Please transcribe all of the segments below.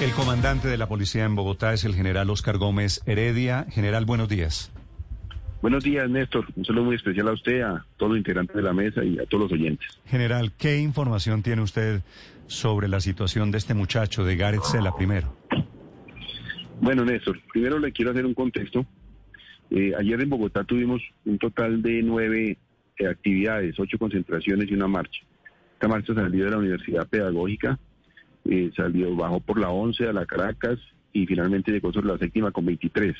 El comandante de la policía en Bogotá es el general Oscar Gómez Heredia. General, buenos días. Buenos días, Néstor. Un saludo muy especial a usted, a todos los integrantes de la mesa y a todos los oyentes. General, ¿qué información tiene usted sobre la situación de este muchacho, de Gareth Sela primero? Bueno, Néstor, primero le quiero hacer un contexto. Eh, ayer en Bogotá tuvimos un total de nueve eh, actividades, ocho concentraciones y una marcha. Esta marcha salió de la Universidad Pedagógica, eh, salió, bajó por la 11 a la Caracas y finalmente llegó sobre la séptima con 23.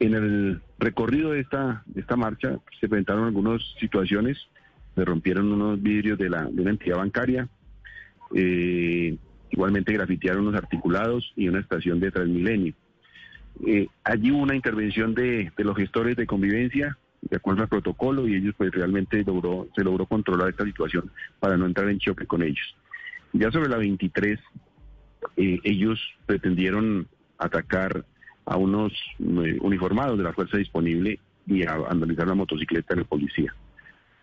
En el recorrido de esta, de esta marcha se presentaron algunas situaciones, se rompieron unos vidrios de, la, de una entidad bancaria, eh, igualmente grafitearon unos articulados y una estación de Transmilenio. Eh, allí hubo una intervención de, de, los gestores de convivencia de acuerdo al protocolo y ellos pues realmente logró, se logró controlar esta situación para no entrar en choque con ellos. Ya sobre la 23, eh, ellos pretendieron atacar a unos eh, uniformados de la fuerza disponible y a, analizar la motocicleta de la policía.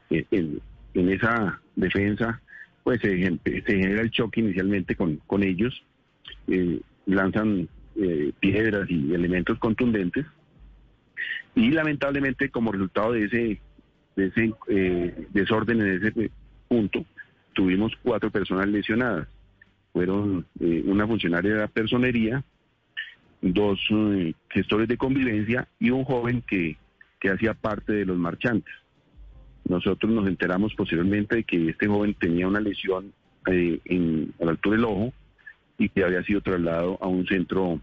Eh, en, esa defensa, pues se, genera el choque inicialmente con, con ellos, lanzan piedras y elementos contundentes y lamentablemente como resultado de ese, de ese desorden en ese punto, tuvimos cuatro personas lesionadas. Fueron eh, una funcionaria de la personería, dos eh, gestores de convivencia y un joven que, que hacía parte de los marchantes. Nosotros nos enteramos posteriormente de que este joven tenía una lesión eh, en, a la altura del ojo y que había sido trasladado a un centro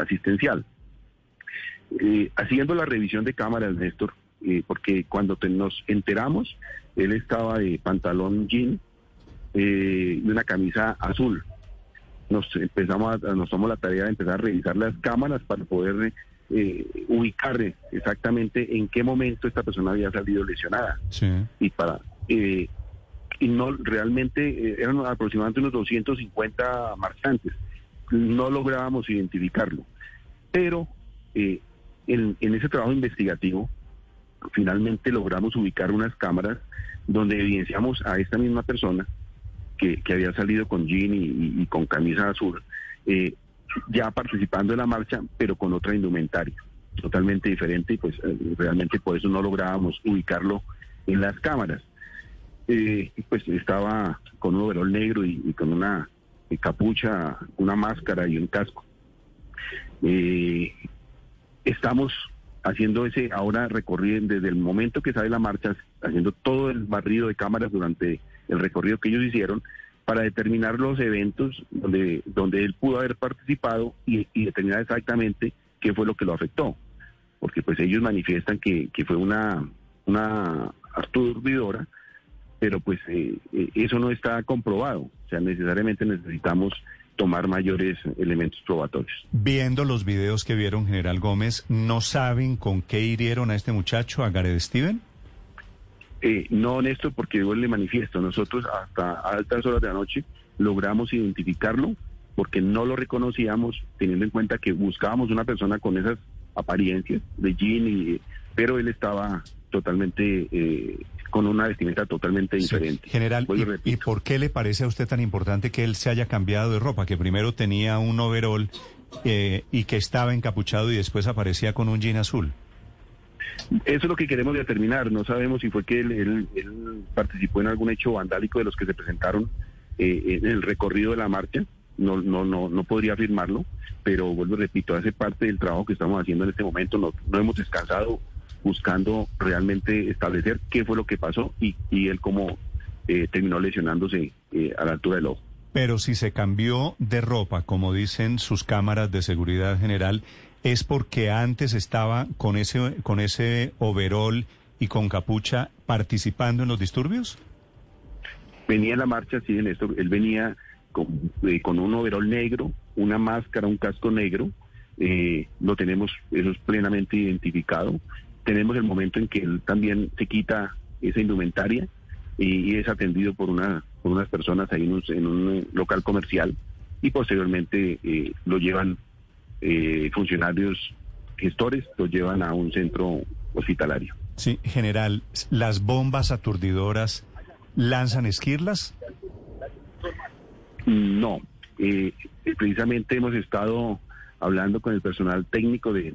asistencial. Haciendo la revisión de cámaras, Néstor, porque cuando nos enteramos, él estaba de pantalón jean, eh, una camisa azul. Nos empezamos a, nos tomamos la tarea de empezar a revisar las cámaras para poder eh, ubicar exactamente en qué momento esta persona había salido lesionada. Sí. Y para eh, y no realmente eh, eran aproximadamente unos 250 marchantes. No lográbamos identificarlo. Pero eh, en, en ese trabajo investigativo finalmente logramos ubicar unas cámaras donde evidenciamos a esta misma persona que, había salido con jean y, con camisa azul, eh, ya participando en la marcha, pero con otra indumentaria, totalmente diferente, y pues eh, realmente por eso no lográbamos ubicarlo en las cámaras. Eh, pues estaba con un overol negro y, y con una capucha, una máscara y un casco. estamos haciendo ese ahora recorrido desde el momento que sale la marcha, haciendo todo el barrido de cámaras durante el recorrido que ellos hicieron para determinar los eventos donde, donde él pudo haber participado y, determinar exactamente qué fue lo que lo afectó. Porque pues ellos manifiestan que, que fue una, una aturdidora, pero pues eh, eso no está comprobado. O sea, necesariamente necesitamos tomar mayores elementos probatorios. Viendo los videos que vieron, General Gómez, ¿no saben con qué hirieron a este muchacho, a Gareth Steven? Eh, no, honesto, porque yo le manifiesto. Nosotros hasta altas horas de la noche logramos identificarlo porque no lo reconocíamos, teniendo en cuenta que buscábamos una persona con esas apariencias de jean, y, pero él estaba totalmente eh, con una vestimenta totalmente diferente. Sí, general, ¿y, ¿y, por qué le parece a usted tan importante que él se haya cambiado de ropa? Que primero tenía un overol eh, y que estaba encapuchado y después aparecía con un jean azul. Eso es lo que queremos determinar. No sabemos si fue que él, él, él participó en algún hecho vandálico de los que se presentaron eh, en el recorrido de la marcha. No, no, no, no podría afirmarlo, pero vuelvo y repito, hace parte del trabajo que estamos haciendo en este momento. No, no hemos descansado buscando realmente establecer qué fue lo que pasó y, y él cómo eh, terminó lesionándose eh, a la altura del ojo. Pero si se cambió de ropa, como dicen sus cámaras de seguridad general, es porque antes estaba con ese con ese overol y con capucha participando en los disturbios? Venía en la marcha, sí, en esto, él venía con, eh, con un overol negro, una máscara, un casco negro, eh, lo tenemos, eso es plenamente identificado. Tenemos el momento en que él también se quita esa indumentaria y, y es atendido por una por unas personas ahí en un, en un local comercial y posteriormente eh, lo llevan eh, funcionarios gestores lo llevan a un centro hospitalario. Sí, general, ¿las bombas aturdidoras lanzan esquirlas? No, eh, precisamente hemos estado hablando con el personal técnico de,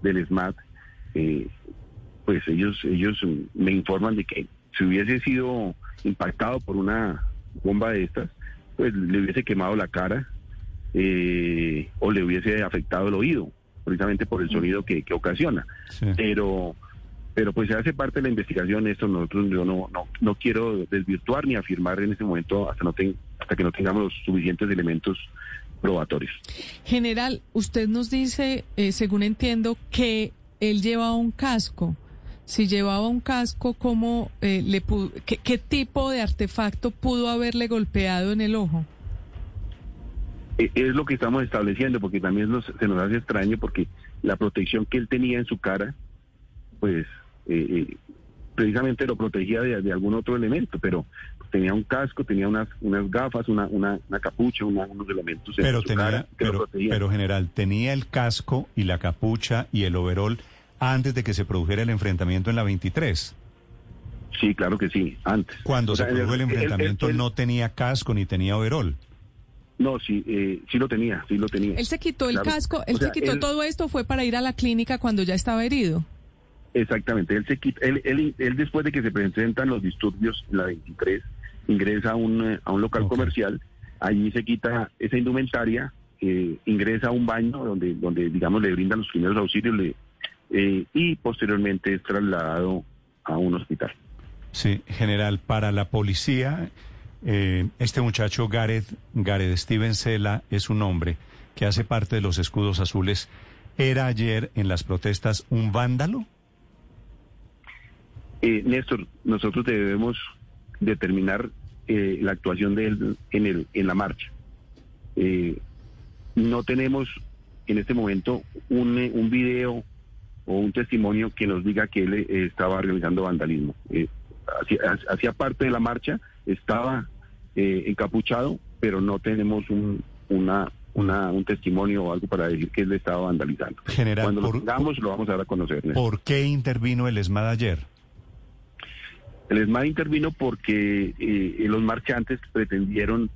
del SMAT, eh, pues ellos, ellos me informan de que si hubiese sido impactado por una bomba de estas, pues le hubiese quemado la cara eh, o le hubiese afectado el oído, precisamente por el sonido que, ocasiona. Pero pero pues se hace parte de la investigación esto nosotros yo no no, no quiero desvirtuar ni afirmar en este momento hasta no hasta que no tengamos los suficientes elementos probatorios. General, usted nos dice, eh, según entiendo, que él llevaba un casco. Si llevaba un casco, ¿cómo eh, le qué, tipo de artefacto pudo haberle golpeado en el ojo? E, es lo que estamos estableciendo, porque también se nos hace extraño, porque la protección que él tenía en su cara, pues eh, eh, precisamente lo protegía de, algún otro elemento, pero tenía un casco, tenía unas, unas gafas, una, una, capucha, unos elementos pero tenía, pero, pero general, tenía el casco y la capucha y el overol antes de que se produjera el enfrentamiento en la 23. Sí, claro que sí, antes. Cuando se produjo el, enfrentamiento no tenía casco ni tenía overol. No, sí, eh, sí lo tenía, sí lo tenía. Él se quitó el casco, él se quitó todo esto, fue para ir a la clínica cuando ya estaba herido. Exactamente, él, se él, él, después de que se presentan los disturbios en la 23, ingresa a un, a un local comercial, allí se quita esa indumentaria, eh, ingresa a un baño donde, donde digamos, le brindan los primeros auxilios le, eh, y posteriormente es trasladado a un hospital. Sí, general, para la policía, este muchacho Gareth, Gareth Steven Sela es un hombre que hace parte de los escudos azules. ¿Era ayer en las protestas un vándalo? Eh, Néstor, nosotros debemos determinar eh, la actuación de él en, el, en la marcha. Eh, no tenemos en este momento un, un video o un testimonio que nos diga que él estaba realizando vandalismo. hacía, parte de la marcha, estaba encapuchado, pero no tenemos un, una, una, un testimonio o algo para decir que él estaba vandalizando. Cuando lo tengamos, lo vamos a dar a conocer. ¿Por qué intervino el ESMAD ayer? El ESMAD intervino porque eh, los marchantes pretendieron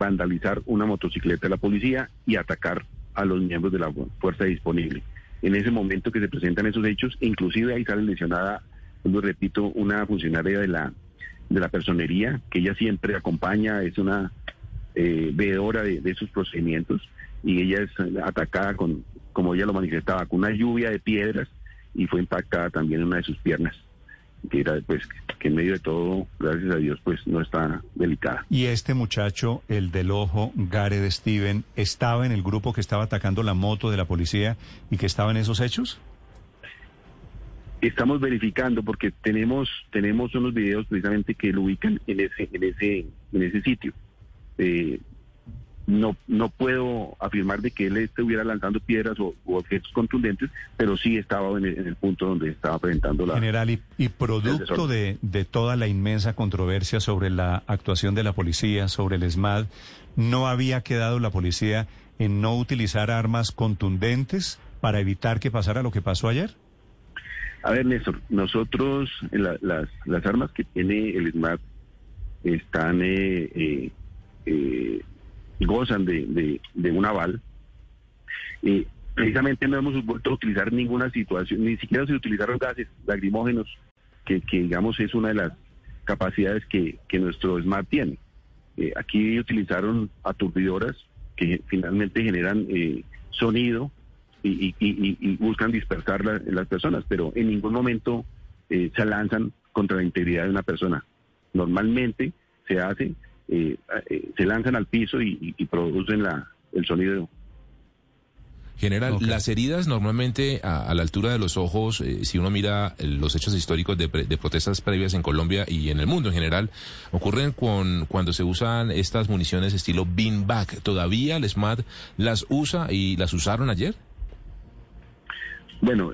vandalizar una motocicleta de la policía y atacar a los miembros de la fuerza disponible. En ese momento que se presentan esos hechos, inclusive ahí sale lesionada, lo repito, una funcionaria de la de la personería, que ella siempre acompaña, es una eh, veedora de, de esos procedimientos, y ella es atacada con, como ella lo manifestaba, con una lluvia de piedras y fue impactada también en una de sus piernas que era pues que en medio de todo, gracias a Dios, pues no está delicada. ¿Y este muchacho, el del ojo, Gareth Steven, estaba en el grupo que estaba atacando la moto de la policía y que estaba en esos hechos? Estamos verificando porque tenemos tenemos unos videos precisamente que lo ubican en ese en ese en ese sitio. Eh, no, no puedo afirmar de que él estuviera lanzando piedras o, objetos contundentes, pero sí estaba en el, punto donde estaba presentando la... General, y, producto de, de, toda la inmensa controversia sobre la actuación de la policía, sobre el ESMAD, ¿no había quedado la policía en no utilizar armas contundentes para evitar que pasara lo que pasó ayer? A ver, Néstor, nosotros, las, las armas que tiene el ESMAD están... Eh, eh, eh gozan de, de, un aval. y precisamente no hemos vuelto a utilizar ninguna situación, ni siquiera se utilizaron gases lacrimógenos, que, digamos es una de las capacidades que, nuestro SMART tiene. Eh, aquí utilizaron aturdidoras que finalmente generan eh, sonido y, y, buscan dispersar las personas, pero en ningún momento eh, se lanzan contra la integridad de una persona. Normalmente se hace eh, eh, se lanzan al piso y, producen la, el sonido. General, las heridas normalmente a, la altura de los ojos, eh, si uno mira los hechos históricos de, protestas previas en Colombia y en el mundo en general, ocurren con, cuando se usan estas municiones estilo beanbag. ¿Todavía el SMAT las usa y las usaron ayer? Bueno,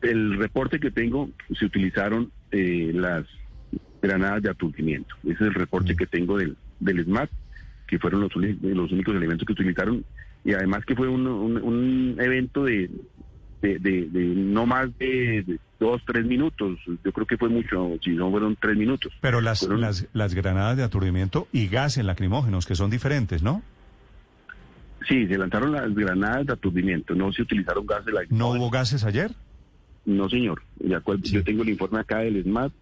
el reporte que tengo, se utilizaron las granadas de aturdimiento. Ese es el reporte mm. que tengo del, del SMAT, que fueron los, los únicos elementos que utilizaron, y además que fue un, un, evento de, de, no más de, dos, tres minutos. Yo creo que fue mucho, si no fueron tres minutos. Pero las, las, las granadas de aturdimiento y gases lacrimógenos, que son diferentes, ¿no? Sí, se lanzaron las granadas de aturdimiento, no se utilizaron gases ¿No hubo gases ayer? No, señor. Yo tengo el informe acá del SMAT.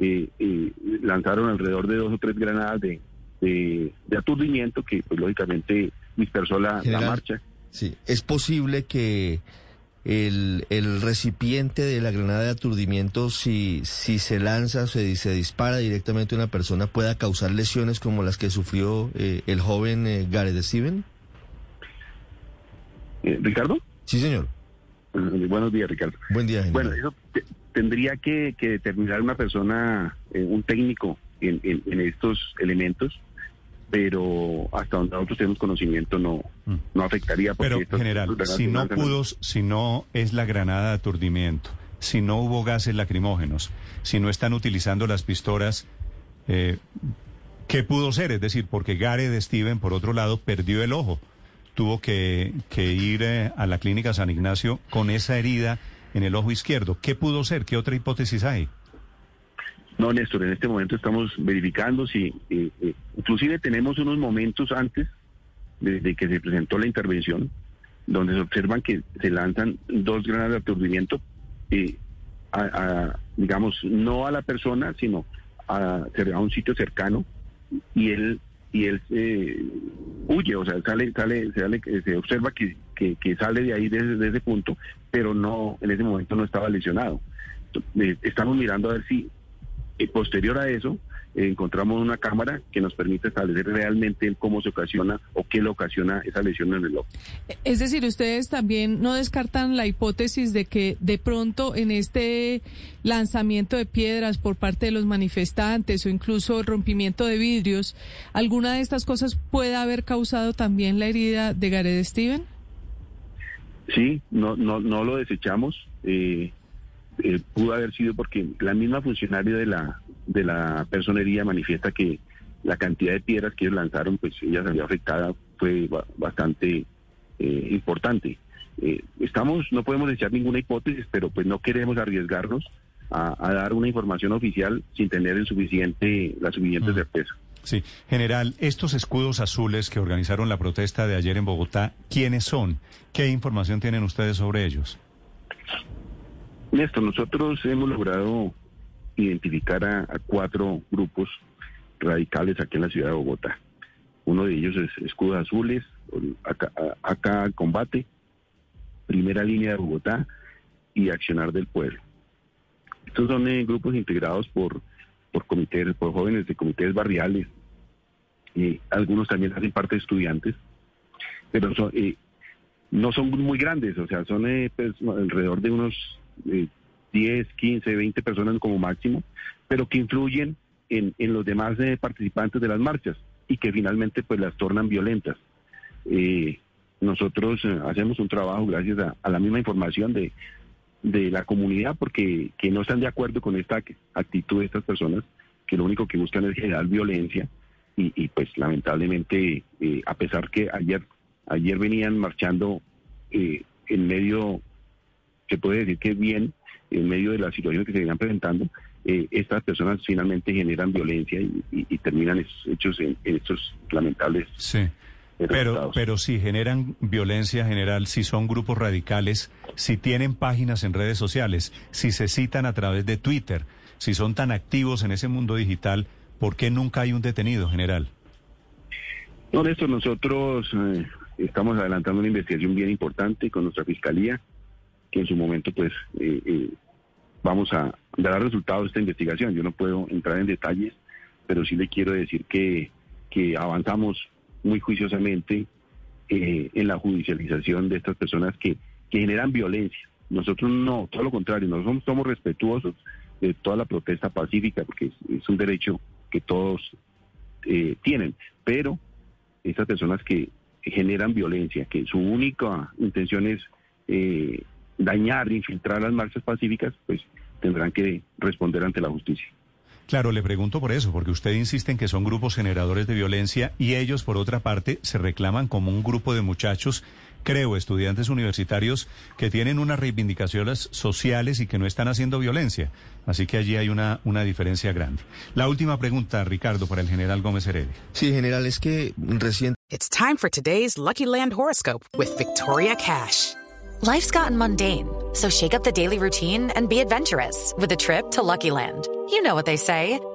Eh, eh, lanzaron alrededor de dos o tres granadas de, de, aturdimiento que, pues, lógicamente, dispersó la, la marcha. Sí, es posible que el, el, recipiente de la granada de aturdimiento, si, si se lanza o se, se dispara directamente a una persona, pueda causar lesiones como las que sufrió eh, el joven eh, Gareth Steven? Eh, ¿Ricardo? Sí, señor. buenos días, Ricardo. Buen día, Bueno, eso tendría que, determinar una persona, un técnico en, en estos elementos pero hasta donde nosotros tenemos conocimiento no, mm. no afectaría. Pero, general, si no pudo, si no es la granada de aturdimiento, si no hubo gases lacrimógenos, si no están utilizando las pistolas, eh, ¿qué pudo ser? Es decir, porque Gareth Steven, por otro lado, perdió el ojo. Tuvo que, que ir eh, a la clínica San Ignacio con esa herida en el ojo izquierdo. ¿Qué pudo ser? ¿Qué otra hipótesis hay? No, Néstor, en este momento estamos verificando si, eh, eh, inclusive tenemos unos momentos antes de, que se presentó la intervención, donde se observan que se lanzan dos granadas de aturdimiento, eh, digamos, no a la persona, sino a, a un sitio cercano, y él y él huye, o sea, sale, sale, se observa que, que, sale de ahí desde, ese punto, pero no, en ese momento no estaba lesionado. Estamos mirando a ver si y posterior a eso, encontramos una cámara que nos permite establecer realmente cómo se ocasiona o qué le ocasiona esa lesión en el ojo. Es decir, ustedes también no descartan la hipótesis de que de pronto en este lanzamiento de piedras por parte de los manifestantes o incluso rompimiento de vidrios, alguna de estas cosas pueda haber causado también la herida de Gareth Steven? Sí, no, no, no lo desechamos. Eh, eh, pudo haber sido porque la misma funcionaria de la, de la personería manifiesta que la cantidad de piedras que ellos lanzaron, pues ella salió afectada, fue bastante eh, importante. Eh, estamos, no podemos echar ninguna hipótesis, pero pues no queremos arriesgarnos a, dar una información oficial sin tener el suficiente, la suficiente mm. certeza. Sí, general, estos escudos azules que organizaron la protesta de ayer en Bogotá, ¿quiénes son? ¿Qué información tienen ustedes sobre ellos? Néstor, nosotros hemos logrado identificar a, cuatro grupos radicales aquí en la ciudad de Bogotá. Uno de ellos es Escudos Azules, acá, Combate, Primera Línea de Bogotá y Accionar del Pueblo. Estos son eh, grupos integrados por, por comités, por jóvenes de comités barriales, algunos también hacen parte de estudiantes, pero eh, no son muy grandes, o sea, son eh, pues, alrededor de unos 10, 15, 20 personas como máximo, pero que influyen en, los demás eh, participantes de las marchas y que finalmente pues las tornan violentas. Eh, nosotros hacemos un trabajo gracias a, la misma información de, de la comunidad porque que no están de acuerdo con esta actitud de estas personas que lo único que buscan es generar violencia y, pues lamentablemente a pesar que ayer ayer venían marchando en medio se puede decir que bien en medio de las situaciones que se venían presentando, eh, estas personas finalmente generan violencia y, terminan esos hechos en, estos lamentables. Sí. Pero, pero si generan violencia general, si son grupos radicales, si tienen páginas en redes sociales, si se citan a través de Twitter, si son tan activos en ese mundo digital, ¿por qué nunca hay un detenido general? No, esto nosotros eh, estamos adelantando una investigación bien importante con nuestra fiscalía que en su momento pues eh, eh, vamos a dar resultados de esta investigación. Yo no puedo entrar en detalles, pero sí le quiero decir que, que avanzamos muy juiciosamente eh, en la judicialización de estas personas que, que generan violencia. Nosotros no, todo lo contrario, nosotros somos respetuosos de toda la protesta pacífica, porque es, un derecho que todos tienen, pero estas personas que generan violencia, que su única intención es eh, dañar, infiltrar las marchas pacíficas, pues tendrán que responder ante la justicia. Claro, le pregunto por eso, porque usted insiste en que son grupos generadores de violencia y ellos, por otra parte, se reclaman como un grupo de muchachos, creo, estudiantes universitarios, que tienen unas reivindicaciones sociales y que no están haciendo violencia. Así que allí hay una, una diferencia grande. La última pregunta, Ricardo, para el general Gómez Heredia. Sí, general, es que recién It's time for today's Lucky Land horoscope with Victoria Cash. Life's gotten mundane, so shake up the daily routine and be adventurous with a trip to Lucky Land. You know what they say.